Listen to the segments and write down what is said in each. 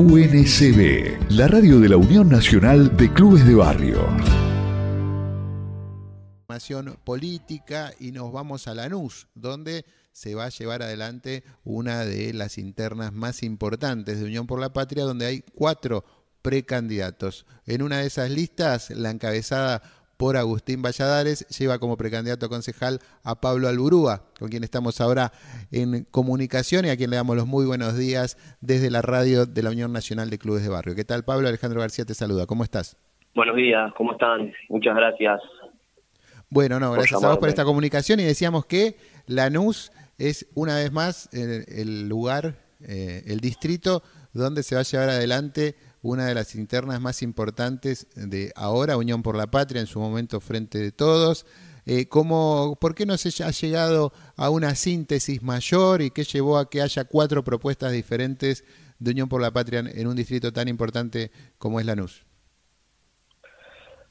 UNCB, la radio de la Unión Nacional de Clubes de Barrio. política y nos vamos a Lanús, donde se va a llevar adelante una de las internas más importantes de Unión por la Patria, donde hay cuatro precandidatos. En una de esas listas, la encabezada por Agustín Valladares, lleva como precandidato concejal a Pablo Alburúa, con quien estamos ahora en comunicación y a quien le damos los muy buenos días desde la radio de la Unión Nacional de Clubes de Barrio. ¿Qué tal, Pablo? Alejandro García te saluda. ¿Cómo estás? Buenos días, ¿cómo están? Muchas gracias. Bueno, no, gracias a vos por esta comunicación y decíamos que Lanús es una vez más el, lugar, eh, el distrito donde se va a llevar adelante una de las internas más importantes de ahora, Unión por la Patria, en su momento Frente de Todos. Eh, ¿cómo, ¿Por qué no se ha llegado a una síntesis mayor y qué llevó a que haya cuatro propuestas diferentes de Unión por la Patria en un distrito tan importante como es Lanús?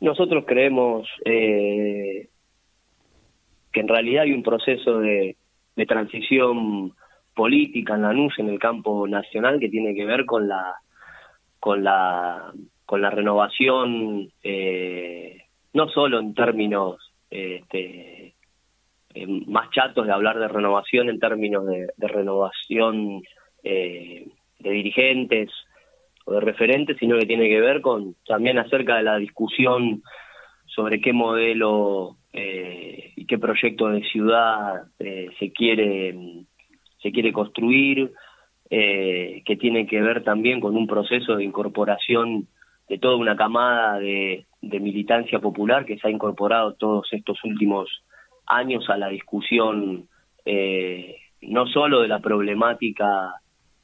Nosotros creemos eh, que en realidad hay un proceso de, de transición política en Lanús en el campo nacional que tiene que ver con la con la con la renovación eh, no solo en términos este, eh, más chatos de hablar de renovación en términos de, renovación eh, de dirigentes o de referentes, sino que tiene que ver con también acerca de la discusión sobre qué modelo y qué proyecto de ciudad se quiere se quiere construir, eh, que tiene que ver también con un proceso de incorporación de toda una camada de, militancia popular que se ha incorporado todos estos últimos años a la discusión eh, no solo de la problemática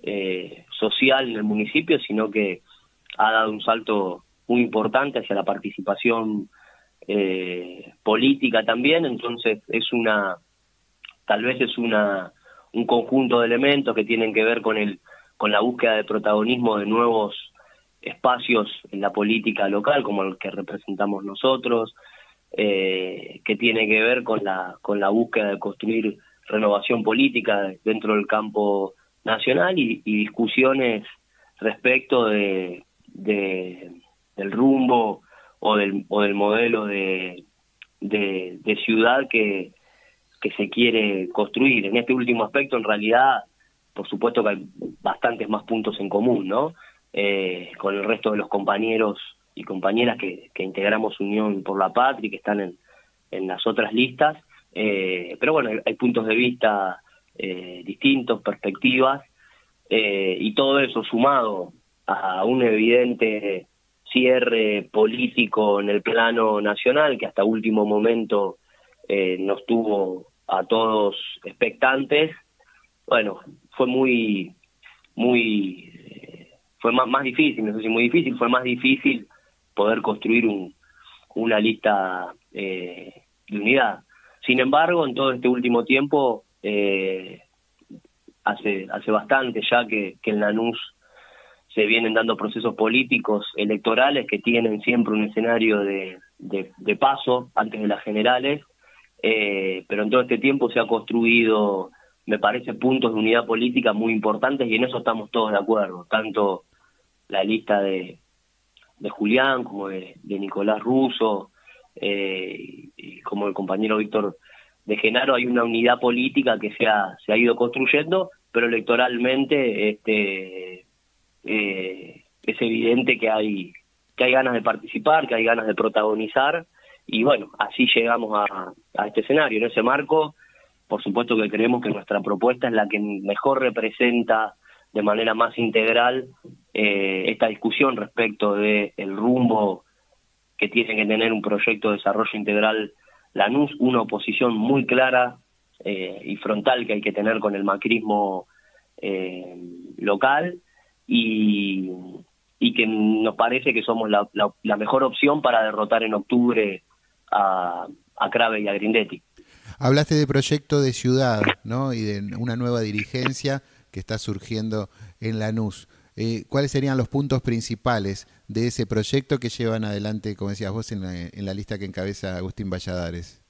eh, social en el municipio, sino que ha dado un salto muy importante hacia la participación política también, entonces es una, tal vez es una un conjunto de elementos que tienen que ver con el con la búsqueda de protagonismo de nuevos espacios en la política local como el que representamos nosotros eh, que tiene que ver con la con la búsqueda de construir renovación política dentro del campo nacional y, discusiones respecto de, del rumbo o del, o del modelo de, de ciudad que, que se quiere construir. En este último aspecto, en realidad, por supuesto que hay bastantes más puntos en común, ¿no? Eh, con el resto de los compañeros y compañeras que, integramos Unión por la Patria y que están en, en las otras listas. Eh, pero bueno, hay, puntos de vista eh, distintos, perspectivas, y todo eso sumado a un evidente cierre político en el plano nacional que hasta último momento eh, nos tuvo a todos expectantes. Bueno, fue muy, muy, eh, fue más, más difícil, no sé si muy difícil, fue más difícil poder construir un, una lista eh, de unidad. Sin embargo, en todo este último tiempo, eh, hace, hace bastante ya que, en Lanús se vienen dando procesos políticos electorales que tienen siempre un escenario de, de paso antes de las generales eh, pero en todo este tiempo se ha construido, me parece, puntos de unidad política muy importantes y en eso estamos todos de acuerdo, tanto la lista de, de Julián como de, Nicolás Russo, eh, como el compañero Víctor de Genaro, hay una unidad política que se ha, se ha ido construyendo, pero electoralmente este, eh, es evidente que hay, que hay ganas de participar, que hay ganas de protagonizar y bueno, así llegamos a, este escenario. En ese marco, por supuesto que creemos que nuestra propuesta es la que mejor representa de manera más integral eh, esta discusión respecto de el rumbo que tiene que tener un proyecto de desarrollo integral Lanús, una oposición muy clara eh, y frontal que hay que tener con el macrismo eh, local y, y que nos parece que somos la, la mejor opción para derrotar en octubre a, a Crave y a Grindetti. Hablaste de proyecto de ciudad, ¿no? Y de una nueva dirigencia que está surgiendo en Lanús. Eh, ¿Cuáles serían los puntos principales de ese proyecto que llevan adelante, como decías vos, en la, lista que encabeza Agustín Valladares?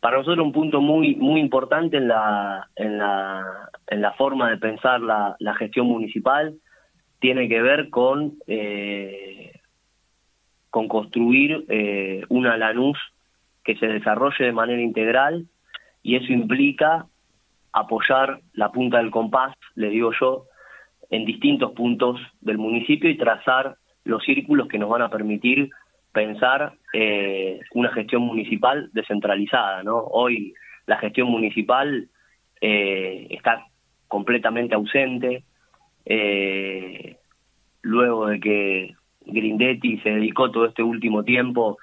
Para nosotros un punto muy muy importante en la en la, en la forma de pensar la, la gestión municipal tiene que ver con, con construir una Lanús que se desarrolle de manera integral y eso implica apoyar la punta del compás, le digo yo, en distintos puntos del municipio y trazar los círculos que nos van a permitir pensar eh, una gestión municipal descentralizada. ¿no? Hoy la gestión municipal eh, está completamente ausente. Eh, luego de que Grindetti se dedicó todo este último tiempo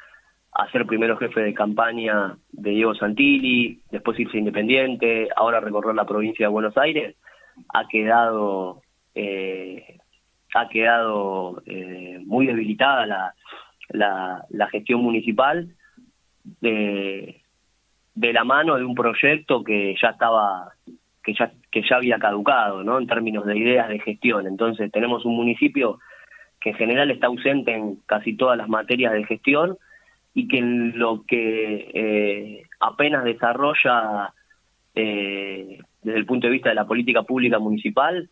a ser primero jefe de campaña de Diego Santilli, después irse independiente, ahora recorrer la provincia de Buenos Aires, ha quedado eh, ha quedado eh, muy debilitada la, la, la gestión municipal de, de, la mano de un proyecto que ya estaba que ya que ya había caducado no en términos de ideas de gestión. Entonces tenemos un municipio que en general está ausente en casi todas las materias de gestión y que en lo que eh, apenas desarrolla eh, desde el punto de vista de la política pública municipal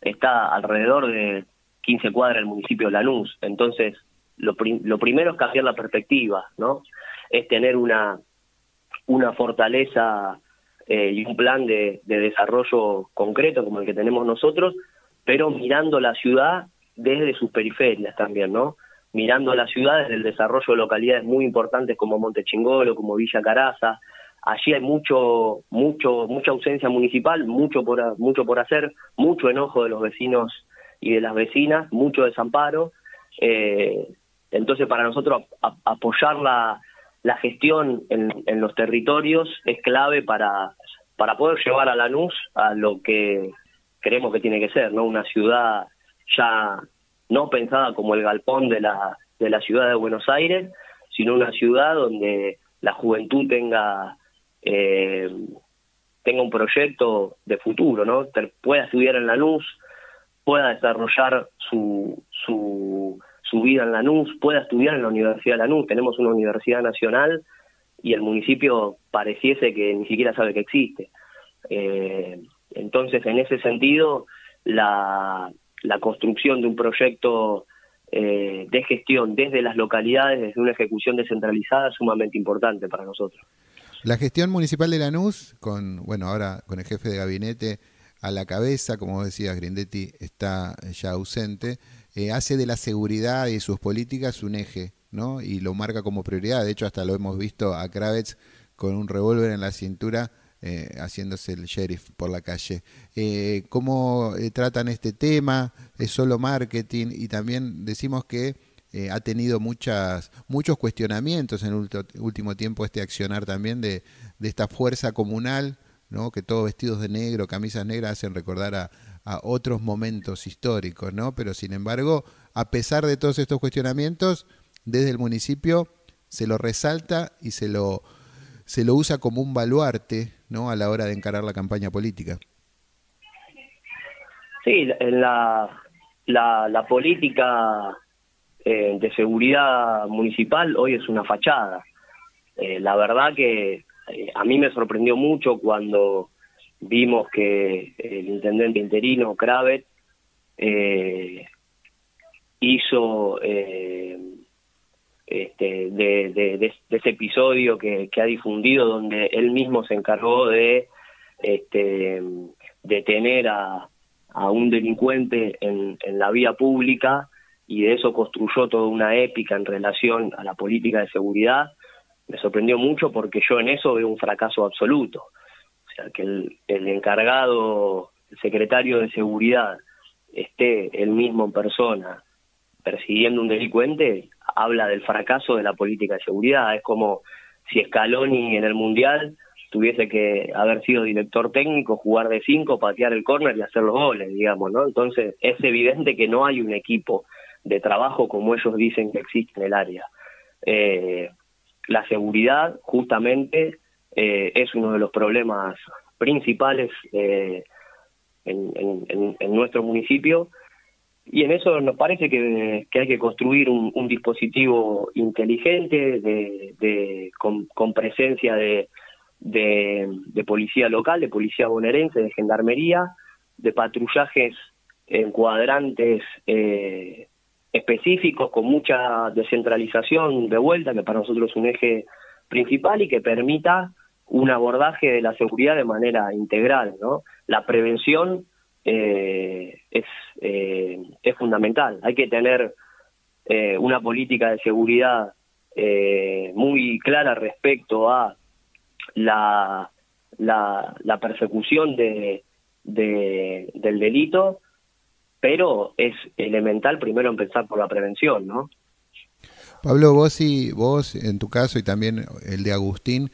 está alrededor de 15 cuadras del municipio de Lanús. Entonces, lo, primero es cambiar la perspectiva, ¿no? Es tener una, una fortaleza eh, y un plan de desarrollo concreto como el que tenemos nosotros, pero mirando la ciudad desde sus periferias también, ¿no? mirando las ciudades del desarrollo de localidades muy importantes como Monte Chingolo, como Villa Caraza. Allí hay mucho, mucho, mucha ausencia municipal, mucho por, mucho por hacer, mucho enojo de los vecinos y de las vecinas, mucho desamparo. Eh, entonces, para nosotros apoyar la, la gestión en, en, los territorios es clave para, para poder llevar a Lanús a lo que creemos que tiene que ser, ¿no? Una ciudad ya no pensada como el galpón de la, de la ciudad de Buenos Aires, sino una ciudad donde la juventud tenga eh, tenga un proyecto de futuro, ¿no? Pueda estudiar en la luz, pueda desarrollar su, su, vida en Lanús, pueda estudiar en la Universidad de Lanús. Tenemos una universidad nacional y el municipio pareciese que ni siquiera sabe que existe. Eh, entonces, en ese sentido, la, la construcción de un proyecto eh, de gestión desde las localidades, desde una ejecución descentralizada, sumamente importante para nosotros. La gestión municipal de Lanús, con, bueno, ahora con el jefe de gabinete a la cabeza, como decías, Grindetti está ya ausente, eh, hace de la seguridad y sus políticas un eje, ¿no? Y lo marca como prioridad. De hecho, hasta lo hemos visto a Kravets con un revólver en la cintura eh, haciéndose el sheriff por la calle. Eh, ¿Cómo eh, tratan este tema? ¿Es solo marketing? Y también decimos que ha tenido muchas, muchos cuestionamientos en el último tiempo este accionar también de, de esta fuerza comunal, ¿no? que todos vestidos de negro, camisas negras, hacen recordar a, a otros momentos históricos, ¿no? Pero sin embargo, a pesar de todos estos cuestionamientos, desde el municipio se lo resalta y se lo se lo usa como un baluarte ¿no? a la hora de encarar la campaña política. Sí, la, la, la política eh, de seguridad municipal hoy es una fachada. Eh, la verdad que eh, a mí me sorprendió mucho cuando vimos que el intendente interino, Kravet, hizo este, de, ese episodio que, ha difundido donde él mismo se encargó de este, detener a, un delincuente en, en la vía pública y de eso construyó toda una épica en relación a la política de seguridad, me sorprendió mucho porque yo en eso veo un fracaso absoluto. O sea, que el, el encargado, el secretario de seguridad, esté él mismo en persona persiguiendo un delincuente, habla del fracaso de la política de seguridad. Es como si Scaloni en el Mundial tuviese que haber sido director técnico, jugar de cinco, patear el córner y hacer los goles, digamos, ¿no? Entonces es evidente que no hay un equipo de trabajo como ellos dicen que existe en el área. Eh, la seguridad, justamente, eh, es uno de los problemas principales eh, en, en nuestro municipio y en eso nos parece que, hay que construir un, dispositivo inteligente de, con, presencia de, de, policía local, de policía bonaerense, de gendarmería, de patrullajes en cuadrantes eh, específicos con mucha descentralización de vuelta, que para nosotros es un eje principal y que permita un abordaje de la seguridad de manera integral. ¿no? La prevención eh, es, eh, es fundamental. Hay que tener eh, una política de seguridad muy clara respecto a la, la, persecución de, del delito, pero es elemental primero empezar por la prevención, ¿no? Pablo, vos y vos, en tu caso, y también el de Agustín,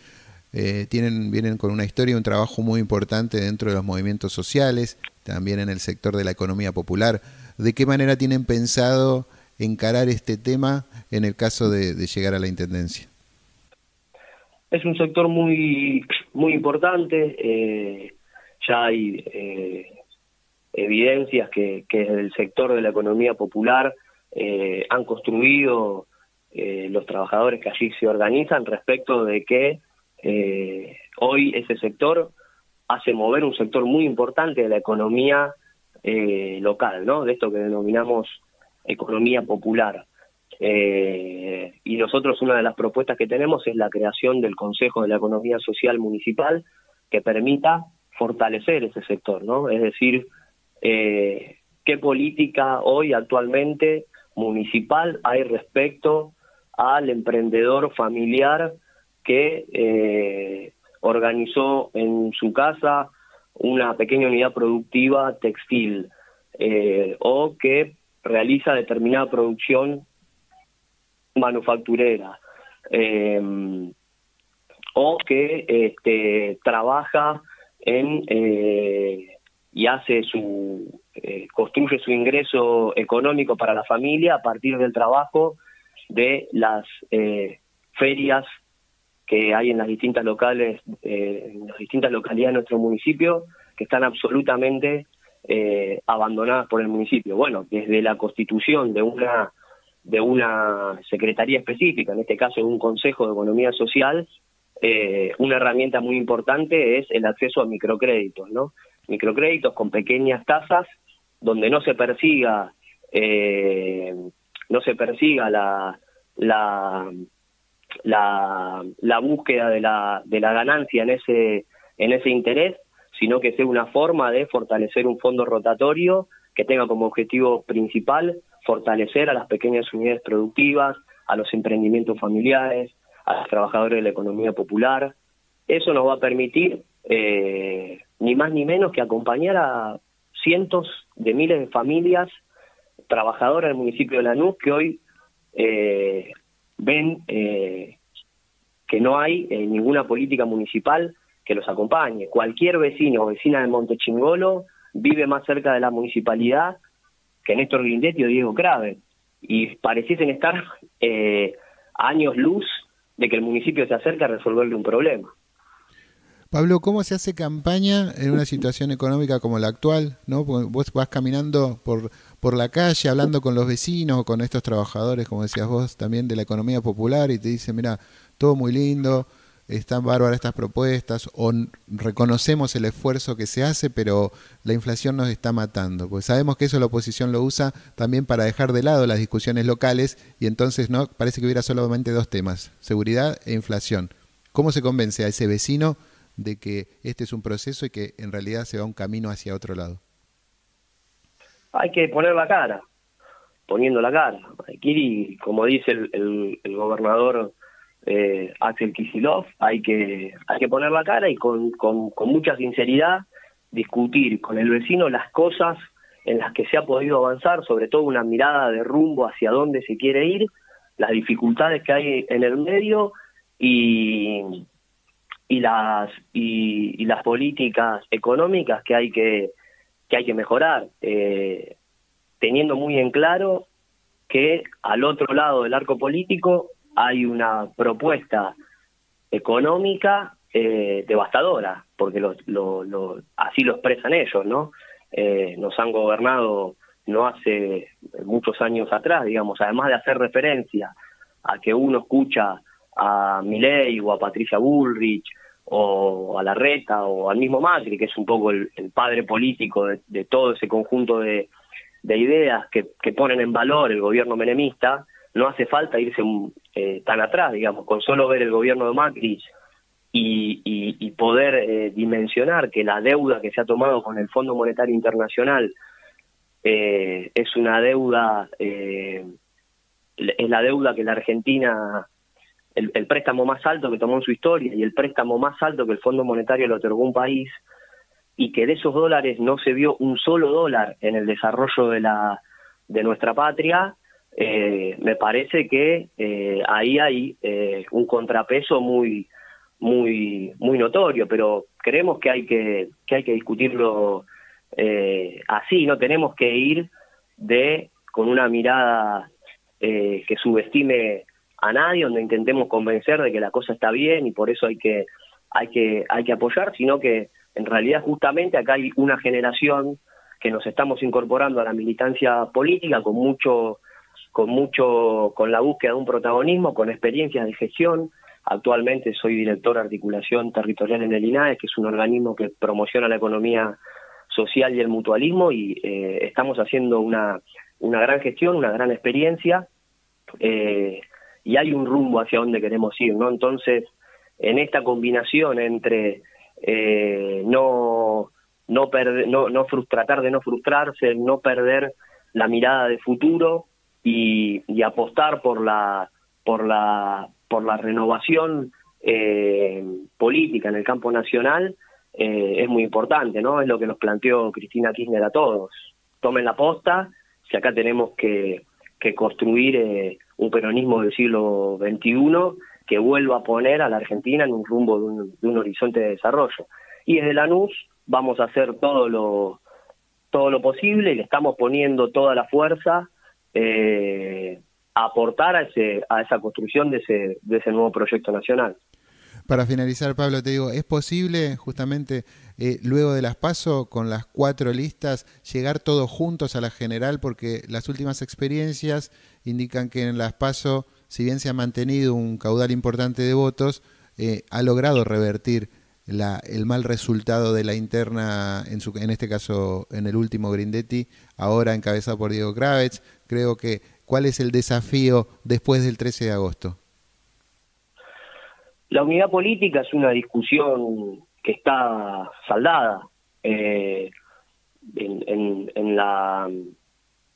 eh, tienen, vienen con una historia y un trabajo muy importante dentro de los movimientos sociales, también en el sector de la economía popular. ¿De qué manera tienen pensado encarar este tema en el caso de, llegar a la Intendencia? Es un sector muy, muy importante. Eh, ya hay eh, evidencias que, que el sector de la economía popular han construido los trabajadores que allí se organizan respecto de que eh, hoy ese sector hace mover un sector muy importante de la economía eh, local, ¿no? De esto que denominamos economía popular. Eh, y nosotros una de las propuestas que tenemos es la creación del Consejo de la Economía Social Municipal que permita fortalecer ese sector, ¿no? Es decir, eh, qué política hoy actualmente municipal hay respecto al emprendedor familiar que organizó en su casa una pequeña unidad productiva textil eh, o que realiza determinada producción manufacturera em, o que este, trabaja en eh, y hace su construye su ingreso económico para la familia a partir del trabajo de las ferias que hay en las distintas locales, eh, en las distintas localidades de nuestro municipio, que están absolutamente eh, abandonadas por el municipio. Bueno, desde la constitución de una de una secretaría específica, en este caso de un Consejo de Economía Social, eh, una herramienta muy importante es el acceso a microcréditos, ¿no? Microcréditos con pequeñas tasas, donde no se persiga, no se persiga la la, la búsqueda de la, de la ganancia en ese, en ese interés, sino que sea una forma de fortalecer un fondo rotatorio que tenga como objetivo principal fortalecer a las pequeñas unidades productivas, a los emprendimientos familiares, a los trabajadores de la economía popular. Eso nos va a permitir eh, ni más ni menos que acompañar a cientos de miles de familias trabajadoras del municipio de Lanús que hoy eh, ven eh, que no hay eh, ninguna política municipal que los acompañe. Cualquier vecino o vecina de Montechingolo vive más cerca de la municipalidad que Néstor Grindetti o Diego Crave. Y pareciesen estar eh, años luz de que el municipio se acerca a resolverle un problema. Pablo, ¿cómo se hace campaña en una situación económica como la actual? ¿no? Vos vas caminando por, por la calle, hablando con los vecinos con estos trabajadores, como decías vos, también de la economía popular, y te dicen, mira, todo muy lindo, están bárbaras estas propuestas, o reconocemos el esfuerzo que se hace, pero la inflación nos está matando. Pues sabemos que eso la oposición lo usa también para dejar de lado las discusiones locales, y entonces no parece que hubiera solamente dos temas, seguridad e inflación. ¿Cómo se convence a ese vecino? De que este es un proceso y que en realidad se va un camino hacia otro lado? Hay que poner la cara, poniendo la cara. Aquí, como dice el, el, gobernador eh, Axel Kisilov, hay que, hay que poner la cara y con, con, con mucha sinceridad discutir con el vecino las cosas en las que se ha podido avanzar, sobre todo una mirada de rumbo hacia dónde se quiere ir, las dificultades que hay en el medio y, y las y, las políticas económicas que hay que que hay que mejorar eh, teniendo muy en claro que al otro lado del arco político hay una propuesta económica eh, devastadora porque lo, lo, así lo expresan ellos no eh, nos han gobernado no hace muchos años atrás digamos además de hacer referencia a que uno escucha a Milei o a Patricia Bullrich o a la Reta o al mismo Macri, que es un poco el, padre político de, todo ese conjunto de, de ideas que, ponen en valor el gobierno menemista, no hace falta irse eh, tan atrás, digamos, con solo ver el gobierno de Macri y, poder eh, dimensionar que la deuda que se ha tomado con el Fondo Monetario Internacional eh, es una deuda, es la deuda que la Argentina, el, préstamo más alto que tomó en su historia y el préstamo más alto que el Fondo Monetario le otorgó un país, y que de esos dólares no se vio un solo dólar en el desarrollo de la de nuestra patria eh, me parece que eh, ahí hay eh, un contrapeso muy muy muy notorio pero creemos que hay que que hay que discutirlo así. No tenemos que ir de con una mirada que subestime a nadie donde intentemos convencer de que la cosa está bien y por eso hay que hay que hay que apoyar sino que en realidad justamente acá hay una generación que nos estamos incorporando a la militancia política con mucho con mucho con la búsqueda de un protagonismo, con experiencias de gestión. Actualmente soy director de articulación territorial en el INAE, que es un organismo que promociona la economía social y el mutualismo y eh, estamos haciendo una, una gran gestión, una gran experiencia eh, y hay un rumbo hacia donde queremos ir, ¿no? Entonces, en esta combinación entre eh, no no, perder, no, no tratar de no frustrarse, no perder la mirada de futuro y, y apostar por la por la por la renovación eh, política en el campo nacional eh, es muy importante, ¿no? Es lo que nos planteó Cristina Kirchner a todos. Tomen la posta, si acá tenemos que, que construir eh, un peronismo del siglo XXI que vuelva a poner a la Argentina en un rumbo de un, horizonte de desarrollo. Y desde la NUS vamos a hacer todo lo, todo lo posible y le estamos poniendo toda la fuerza eh, a aportar a, ese, a esa construcción de ese, de ese nuevo proyecto nacional. Para finalizar, Pablo, te digo, ¿es posible justamente eh, luego de las PASO, con las cuatro listas, llegar todos juntos a la general? Porque las últimas experiencias indican que en las PASO si bien se ha mantenido un caudal importante de votos, eh, ha logrado revertir la, el mal resultado de la interna, en, su, en este caso en el último Grindetti, ahora encabezado por Diego Kravets. Creo que, ¿cuál es el desafío después del 13 de agosto? La unidad política es una discusión que está saldada eh, en, en, la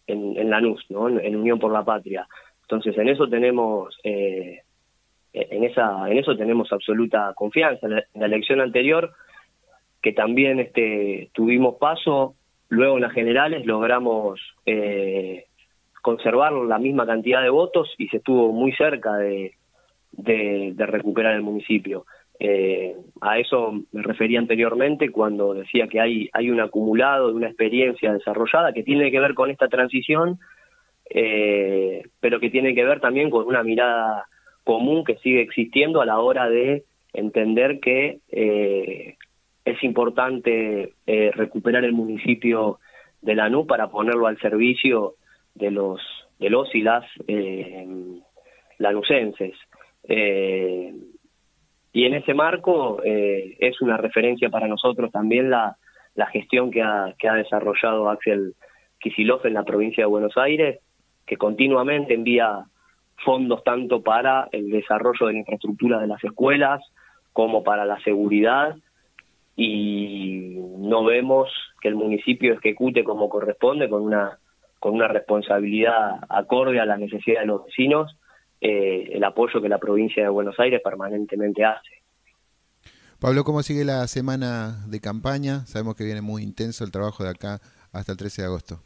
en, en la NUS, ¿no? en Unión por la Patria. Entonces, en eso tenemos eh, en esa en eso tenemos absoluta confianza. En la, elección anterior, que también este tuvimos paso, luego en las generales logramos eh, conservar la misma cantidad de votos y se estuvo muy cerca de, de, recuperar el municipio. Eh, a eso me refería anteriormente cuando decía que hay, hay un acumulado de una experiencia desarrollada que tiene que ver con esta transición eh, pero que tiene que ver también con una mirada común que sigue existiendo a la hora de entender que eh, es importante recuperar el municipio de Lanús para ponerlo al servicio de los de los y las lanucenses. Eh, y en ese marco eh, es una referencia para nosotros también la, gestión que ha, que ha desarrollado Axel Kisilov en la provincia de Buenos Aires, que continuamente envía fondos tanto para el desarrollo de la infraestructura de las escuelas como para la seguridad. Y no vemos que el municipio ejecute como corresponde con una con una responsabilidad acorde a las necesidades de los vecinos eh, el apoyo que la provincia de Buenos Aires permanentemente hace. Pablo, ¿cómo sigue la semana de campaña? Sabemos que viene muy intenso el trabajo de acá hasta el 13 de agosto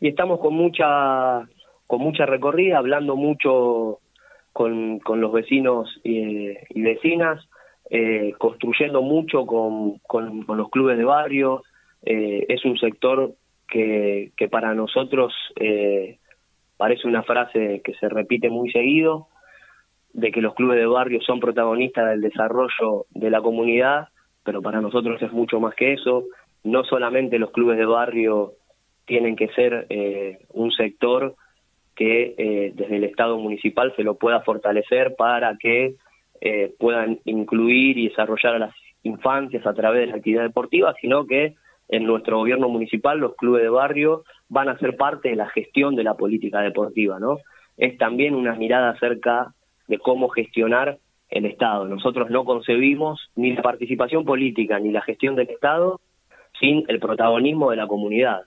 y estamos con mucha con mucha recorrida, hablando mucho con, con los vecinos y, y vecinas, eh, construyendo mucho con, con, los clubes de barrio. Eh, es un sector que, que para nosotros eh, parece una frase que se repite muy seguido, de que los clubes de barrio son protagonistas del desarrollo de la comunidad, pero para nosotros es mucho más que eso. No solamente los clubes de barrio tienen que ser eh, un sector que eh, desde el Estado municipal se lo pueda fortalecer para que eh, puedan incluir y desarrollar a las infancias a través de la actividad deportiva, sino que en nuestro gobierno municipal los clubes de barrio van a ser parte de la gestión de la política deportiva, ¿no? Es también una mirada acerca de cómo gestionar el Estado. Nosotros no concebimos ni la participación política ni la gestión del Estado sin el protagonismo de la comunidad.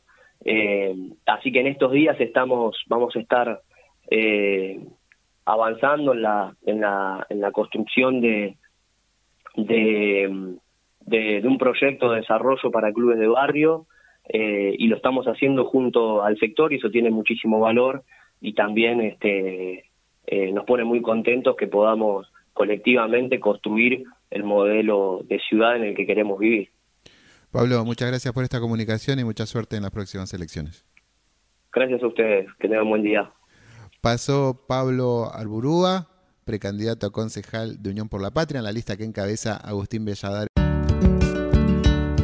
Eh, así que en estos días estamos, vamos a estar eh, avanzando en la, en la, en la construcción de, de, de, un proyecto de desarrollo para clubes de barrio eh, y lo estamos haciendo junto al sector y eso tiene muchísimo valor y también este, eh, nos pone muy contentos que podamos colectivamente construir el modelo de ciudad en el que queremos vivir. Pablo, muchas gracias por esta comunicación y mucha suerte en las próximas elecciones. Gracias a ustedes, que tengan buen día. Pasó Pablo Alburúa, precandidato a concejal de Unión por la Patria, en la lista que encabeza Agustín Belladar.